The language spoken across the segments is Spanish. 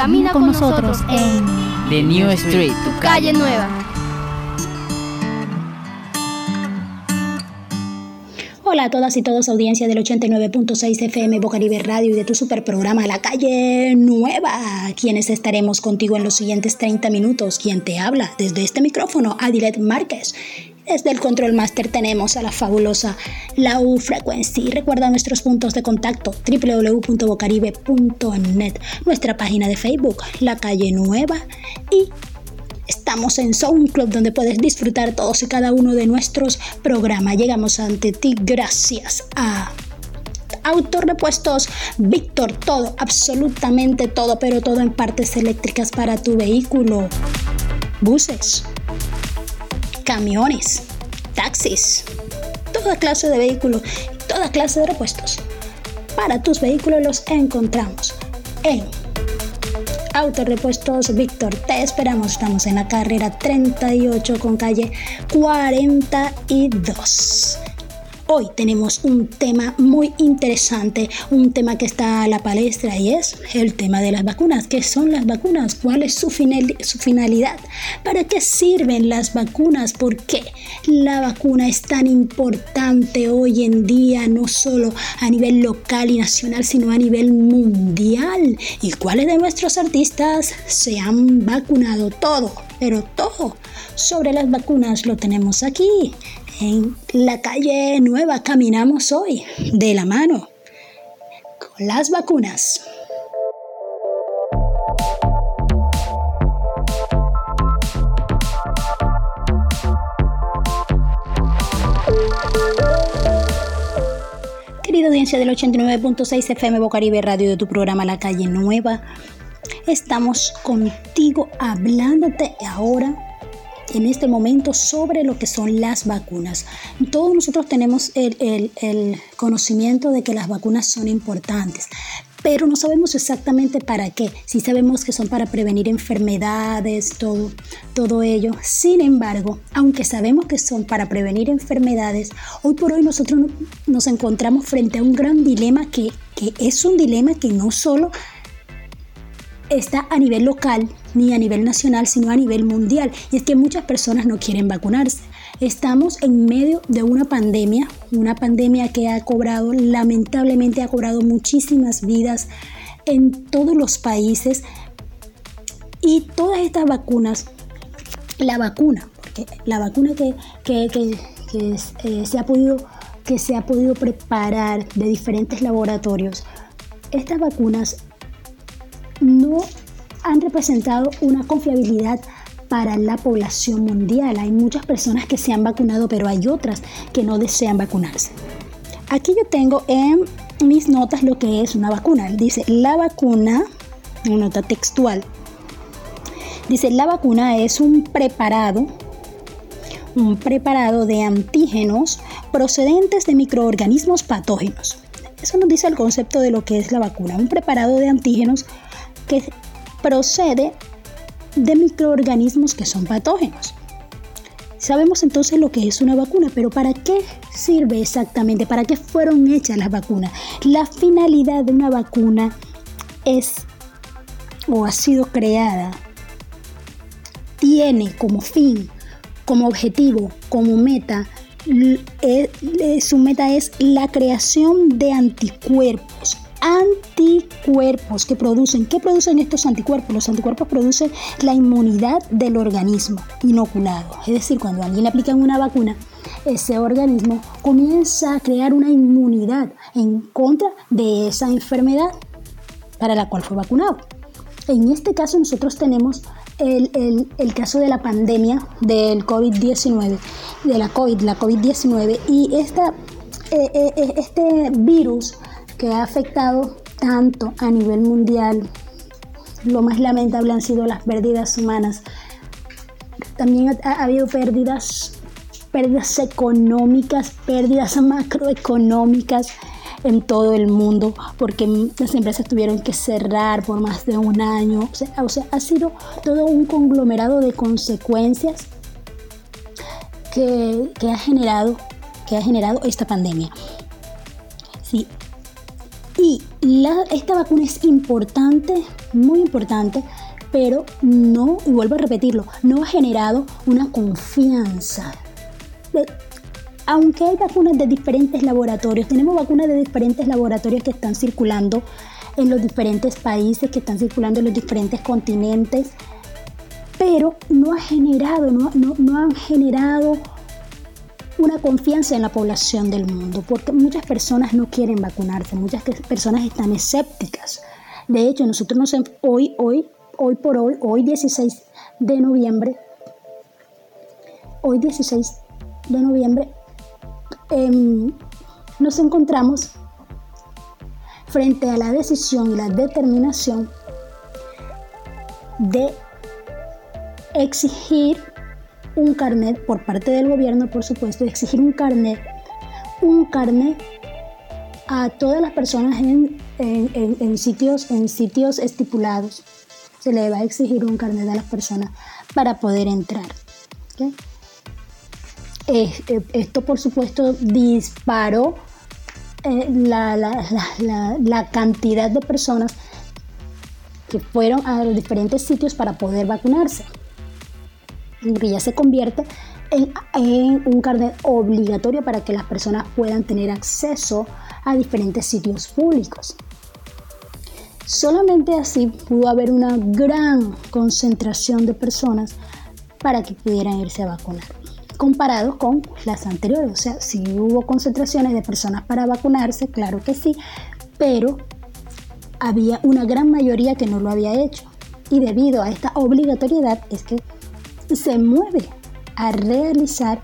Camina con nosotros en The New Street, tu calle nueva. Hola a todas y todos, audiencia del 89.6 FM Bocaribe Radio y de tu super programa La Calle Nueva, quienes estaremos contigo en los siguientes 30 minutos. Quien te habla desde este micrófono, Adilet Márquez. Desde el Control Master tenemos a la fabulosa Lau Frequency. Recuerda nuestros puntos de contacto www.bocaribe.net, nuestra página de Facebook, La Calle Nueva y Estamos en SoundCloud donde puedes disfrutar todos y cada uno de nuestros programas. Llegamos ante ti gracias a Autor de puestos Víctor, todo, absolutamente todo, pero todo en partes eléctricas para tu vehículo. Buses, camiones, taxis, toda clase de vehículos, toda clase de repuestos. Para tus vehículos los encontramos en Autorepuestos Víctor, te esperamos. Estamos en la carrera 38 con calle 42. Hoy tenemos un tema muy interesante, un tema que está a la palestra y es el tema de las vacunas. ¿Qué son las vacunas? ¿Cuál es su, su finalidad? ¿Para qué sirven las vacunas? ¿Por qué la vacuna es tan importante hoy en día, no solo a nivel local y nacional, sino a nivel mundial? ¿Y cuáles de nuestros artistas se han vacunado? Todo, pero todo sobre las vacunas lo tenemos aquí en la calle nueva caminamos hoy de la mano con las vacunas. Querida audiencia del 89.6 FM Bocaribe Radio de tu programa La Calle Nueva, estamos contigo hablándote ahora en este momento sobre lo que son las vacunas. Todos nosotros tenemos el, conocimiento de que las vacunas son importantes, pero no sabemos exactamente para qué. Sí sabemos que son para prevenir enfermedades, todo, todo ello. Sin embargo, aunque sabemos que son para prevenir enfermedades, hoy por hoy nosotros nos encontramos frente a un gran dilema que, que es un dilema que no solo está a nivel local ni a nivel nacional, sino a nivel mundial. Y es que muchas personas no quieren vacunarse. Estamos en medio de una pandemia, una pandemia que ha cobrado, lamentablemente ha cobrado muchísimas vidas en todos los países. Y todas estas vacunas, la vacuna, porque la vacuna que, eh, se ha podido que se ha podido preparar de diferentes laboratorios, estas vacunas no han representado una confiabilidad para la población mundial. Hay muchas personas que se han vacunado, pero hay otras que no desean vacunarse. Aquí yo tengo en mis notas lo que es una vacuna. Dice, la vacuna, una nota textual. Dice, la vacuna es un preparado, un preparado de antígenos procedentes de microorganismos patógenos. Eso nos dice el concepto de lo que es la vacuna, un preparado de antígenos que procede de microorganismos que son patógenos. Sabemos entonces lo que es una vacuna, pero ¿para qué sirve exactamente? ¿Para qué fueron hechas las vacunas? La finalidad de una vacuna es o ha sido creada, tiene como fin, como objetivo, como meta, su meta es la creación de anticuerpos anticuerpos que producen. ¿Qué producen estos anticuerpos? Los anticuerpos producen la inmunidad del organismo inoculado. Es decir, cuando a alguien le aplican una vacuna, ese organismo comienza a crear una inmunidad en contra de esa enfermedad para la cual fue vacunado. En este caso nosotros tenemos el, caso de la pandemia del COVID-19, de la COVID, la COVID-19, y esta, eh, eh, este virus que ha afectado tanto a nivel mundial. Lo más lamentable han sido las pérdidas humanas. También ha, habido pérdidas, pérdidas económicas, pérdidas macroeconómicas en todo el mundo porque las empresas tuvieron que cerrar por más de un año. O sea, ha sido todo un conglomerado de consecuencias que, que, ha generado, que ha generado esta pandemia. Sí, y esta vacuna es importante, muy importante, pero no, y vuelvo a repetirlo, no ha generado una confianza. Aunque hay vacunas de diferentes laboratorios, tenemos vacunas de diferentes laboratorios que están circulando en los diferentes países, que están circulando en los diferentes continentes, pero no ha generado, no, no han generado una confianza en la población del mundo, porque muchas personas no quieren vacunarse, muchas personas están escépticas. De hecho, nosotros nos, hoy, hoy, hoy por hoy, hoy 16 de noviembre, hoy 16 de noviembre, em, nos encontramos frente a la decisión y la determinación de exigir un carnet por parte del gobierno, por supuesto, exigir un carnet, un carnet a todas las personas en, en, sitios, en sitios estipulados. Se le va a exigir un carnet a las personas para poder entrar. Eh, esto, por supuesto, disparó eh, la, la cantidad de personas que fueron a los diferentes sitios para poder vacunarse que ya se convierte en, un carnet obligatorio para que las personas puedan tener acceso a diferentes sitios públicos. Solamente así pudo haber una gran concentración de personas para que pudieran irse a vacunar, comparado con las anteriores. O sea, si hubo concentraciones de personas para vacunarse, claro que sí, pero había una gran mayoría que no lo había hecho. Y debido a esta obligatoriedad es que se mueve a realizar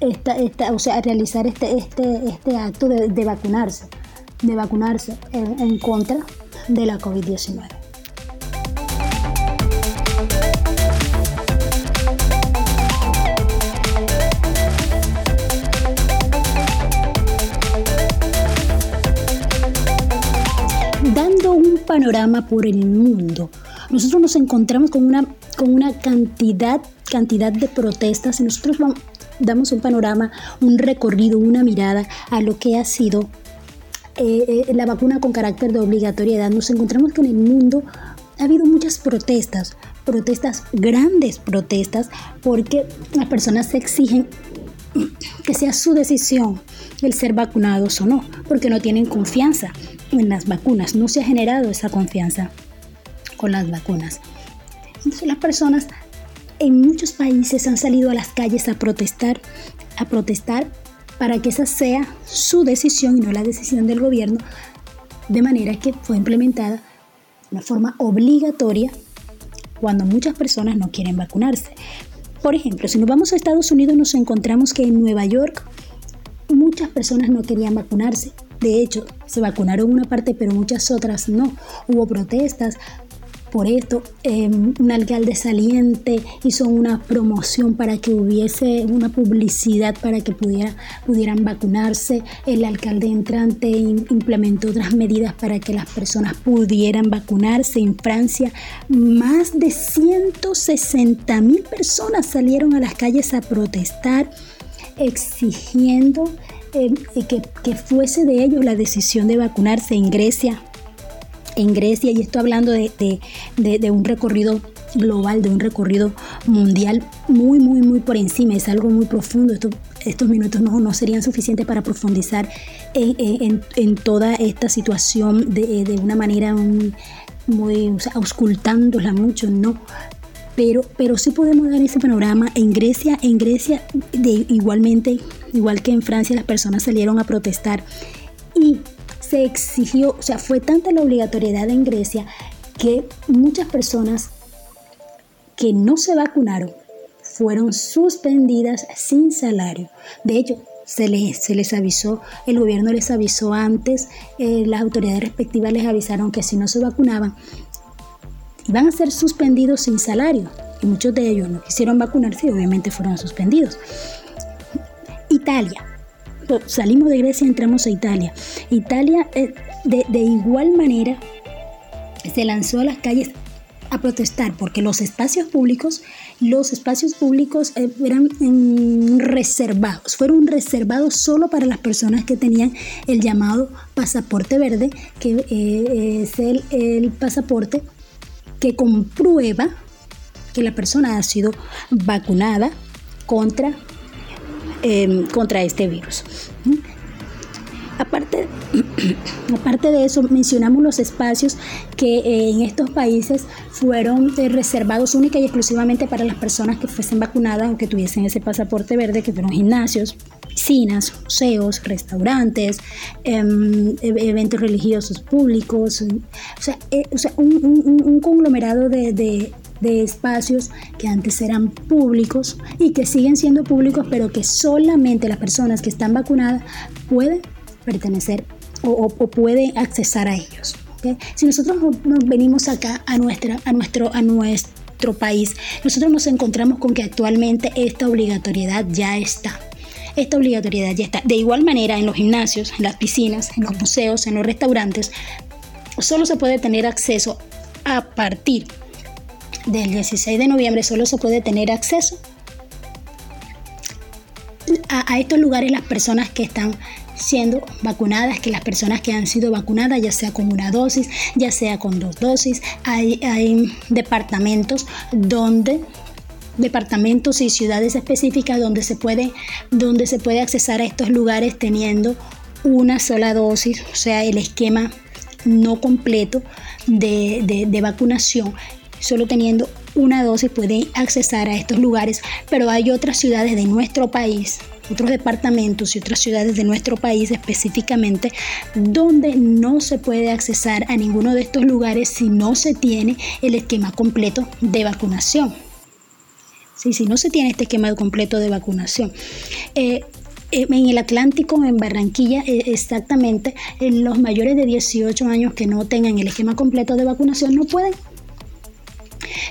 esta, esta, o sea, a realizar este, este, este acto de, vacunarse, de vacunarse en, en contra de la COVID-19. Dando un panorama por el mundo, nosotros nos encontramos con una con una cantidad, cantidad de protestas y nosotros damos un panorama, un recorrido, una mirada a lo que ha sido eh, eh, la vacuna con carácter de obligatoriedad. Nos encontramos que en el mundo ha habido muchas protestas, protestas, grandes protestas, porque las personas exigen que sea su decisión el ser vacunados o no, porque no tienen confianza en las vacunas, no se ha generado esa confianza con las vacunas. Entonces las personas en muchos países han salido a las calles a protestar, a protestar para que esa sea su decisión y no la decisión del gobierno, de manera que fue implementada de una forma obligatoria cuando muchas personas no quieren vacunarse. Por ejemplo, si nos vamos a Estados Unidos nos encontramos que en Nueva York muchas personas no querían vacunarse. De hecho, se vacunaron una parte, pero muchas otras no. Hubo protestas, por esto, em, un alcalde saliente hizo una promoción para que hubiese una publicidad para que pudiera, pudieran vacunarse. El alcalde entrante implementó otras medidas para que las personas pudieran vacunarse. En Francia, más de 160 mil personas salieron a las calles a protestar exigiendo em, que, que fuese de ellos la decisión de vacunarse en Grecia en Grecia, y estoy hablando de, un recorrido global, de un recorrido mundial muy, muy, muy por encima, es algo muy profundo. estos minutos no, no, serían suficientes para profundizar en, toda esta situación de, una manera muy, o sea, auscultándola mucho, no. Pero, pero sí podemos dar ese panorama. En Grecia, en Grecia, de, igualmente, igual que en Francia, las personas salieron a protestar. Y se exigió, o sea, fue tanta la obligatoriedad en Grecia que muchas personas que no se vacunaron fueron suspendidas sin salario. De hecho, se les, se les avisó, el gobierno les avisó antes, eh, las autoridades respectivas les avisaron que si no se vacunaban, iban a ser suspendidos sin salario. Y muchos de ellos no quisieron vacunarse y obviamente fueron suspendidos. Italia, salimos de Grecia y entramos a Italia. Italia eh, de, igual manera se lanzó a las calles a protestar porque los espacios públicos, los espacios públicos eh, eran reservados, fueron reservados solo para las personas que tenían el llamado pasaporte verde, que eh, es el, el pasaporte que comprueba que la persona ha sido vacunada contra, em, contra este virus. Aparte, aparte de eso, mencionamos los espacios que eh, en estos países fueron eh, reservados única y exclusivamente para las personas que fuesen vacunadas o que tuviesen ese pasaporte verde, que fueron gimnasios, piscinas, museos, restaurantes, em, e, eventos religiosos públicos, o sea, eh, un, conglomerado de, de espacios que antes eran públicos y que siguen siendo públicos, pero que solamente las personas que están vacunadas pueden pertenecer o, pueden accesar a ellos. Si nosotros nos venimos acá a, nuestra, a, nuestro, a nuestro país, nosotros nos encontramos con que actualmente esta obligatoriedad ya está. Esta obligatoriedad ya está. De igual manera, en los gimnasios, en las piscinas, en los museos, en los restaurantes, solo se puede tener acceso a partir del 16 de noviembre solo se puede tener acceso a, estos lugares las personas que están siendo vacunadas, que las personas que han sido vacunadas, ya sea con una dosis, ya sea con dos dosis, hay, hay departamentos donde departamentos y ciudades específicas donde se puede donde se puede accesar a estos lugares teniendo una sola dosis, o sea, el esquema no completo de, de vacunación solo teniendo una dosis pueden accesar a estos lugares, pero hay otras ciudades de nuestro país, otros departamentos y otras ciudades de nuestro país específicamente, donde no se puede accesar a ninguno de estos lugares si no se tiene el esquema completo de vacunación. Sí, si no se tiene este esquema completo de vacunación. Eh, eh, en el Atlántico, en Barranquilla, eh, exactamente, los mayores de 18 años que no tengan el esquema completo de vacunación no pueden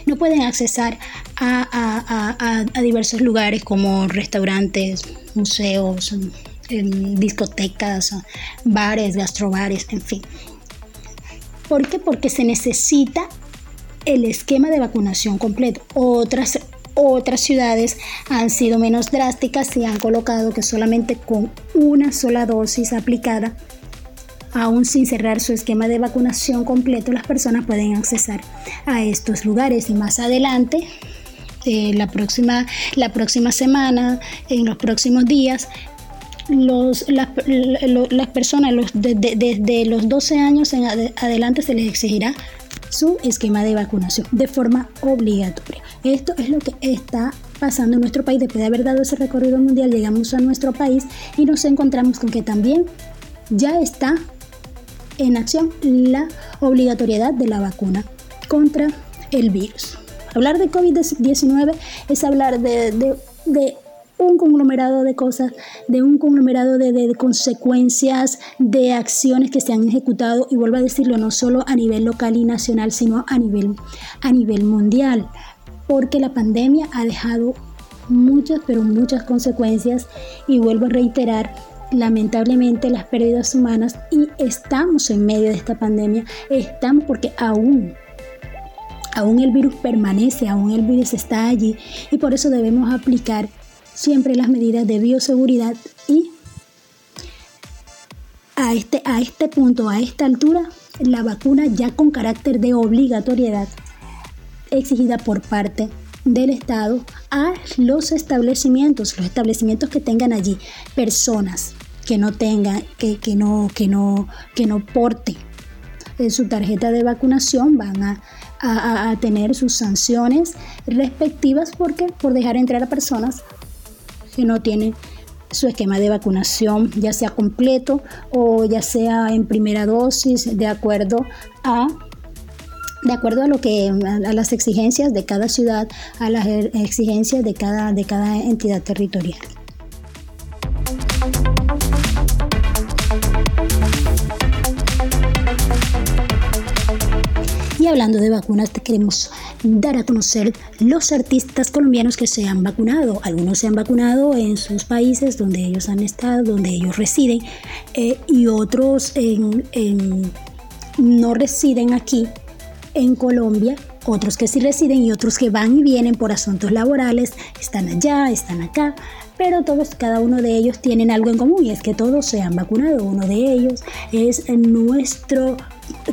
no pueden accesar a, diversos lugares como restaurantes, museos, discotecas, bares, gastrobares, en fin. ¿Por qué? Porque se necesita el esquema de vacunación completo. Otras, otras ciudades han sido menos drásticas y han colocado que solamente con una sola dosis aplicada Aún sin cerrar su esquema de vacunación completo, las personas pueden accesar a estos lugares y más adelante eh, la, próxima, la próxima semana, en los próximos días, las, personas desde los 12 años en adelante se les exigirá su esquema de vacunación de forma obligatoria. Esto es lo que está pasando en nuestro país. Después de haber dado ese recorrido mundial, llegamos a nuestro país y nos encontramos con que también ya está en acción la obligatoriedad de la vacuna contra el virus. Hablar de COVID-19 es hablar de, un conglomerado de cosas, de un conglomerado de, consecuencias, de acciones que se han ejecutado, y vuelvo a decirlo, no solo a nivel local y nacional, sino a nivel, a nivel mundial, porque la pandemia ha dejado muchas, pero muchas consecuencias, y vuelvo a reiterar, lamentablemente las pérdidas humanas y estamos en medio de esta pandemia, estamos porque aún aún el virus permanece, aún el virus está allí y por eso debemos aplicar siempre las medidas de bioseguridad y a este, a este punto, a esta altura, la vacuna ya con carácter de obligatoriedad exigida por parte del Estado a los establecimientos, los establecimientos que tengan allí personas que no tenga, que, que no, que no, que no porte su tarjeta de vacunación van a, a, tener sus sanciones respectivas porque por dejar entrar a personas que no tienen su esquema de vacunación, ya sea completo o ya sea en primera dosis, de acuerdo a de acuerdo a lo que a las exigencias de cada ciudad, a las exigencias de cada de cada entidad territorial. Hablando de vacunas, queremos dar a conocer los artistas colombianos que se han vacunado. Algunos se han vacunado en sus países donde ellos han estado, donde ellos residen, eh, y otros no residen aquí en Colombia otros que sí residen y otros que van y vienen por asuntos laborales, están allá, están acá, pero todos, cada uno de ellos tienen algo en común y es que todos se han vacunado. Uno de ellos es nuestro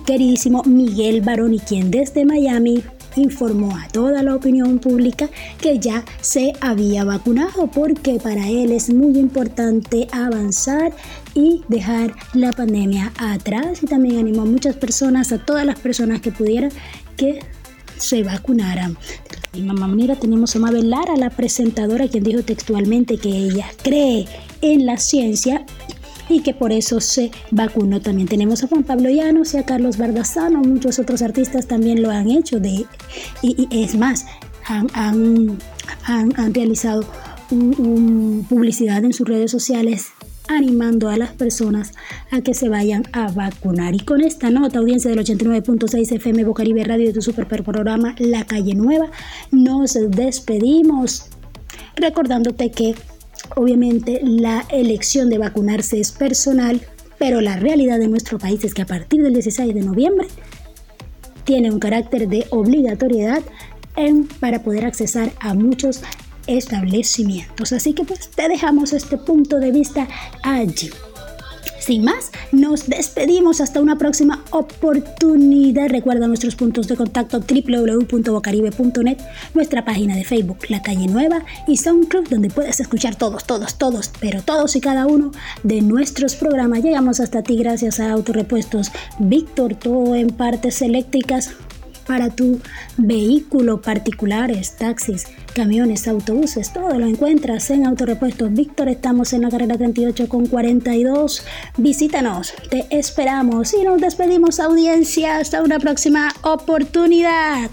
queridísimo Miguel Baroni, quien desde Miami informó a toda la opinión pública que ya se había vacunado porque para él es muy importante avanzar y dejar la pandemia atrás y también animó a muchas personas, a todas las personas que pudieran que se vacunaran. De la misma manera tenemos a Mabel Lara, la presentadora, quien dijo textualmente que ella cree en la ciencia y que por eso se vacunó. También tenemos a Juan Pablo Llanos y a Carlos Bardazano, muchos otros artistas también lo han hecho, de, y, es más, han, han, realizado un, publicidad en sus redes sociales animando a las personas a que se vayan a vacunar. Y con esta nota, audiencia del 89.6 FM Bocaribe Radio de tu super programa La Calle Nueva, nos despedimos recordándote que obviamente la elección de vacunarse es personal, pero la realidad de nuestro país es que a partir del 16 de noviembre tiene un carácter de obligatoriedad para poder accesar a muchos establecimientos. Así que pues te dejamos este punto de vista allí. Sin más, nos despedimos hasta una próxima oportunidad. Recuerda nuestros puntos de contacto www.bocaribe.net, nuestra página de Facebook La Calle Nueva y SoundCloud donde puedes escuchar todos, todos, todos, pero todos y cada uno de nuestros programas. Llegamos hasta ti gracias a Autorepuestos Víctor, todo en partes eléctricas para tu vehículo particulares, taxis, camiones, autobuses, todo lo encuentras en Autorepuestos Víctor. Estamos en la carrera 38 con 42. Visítanos, te esperamos y nos despedimos audiencia hasta una próxima oportunidad.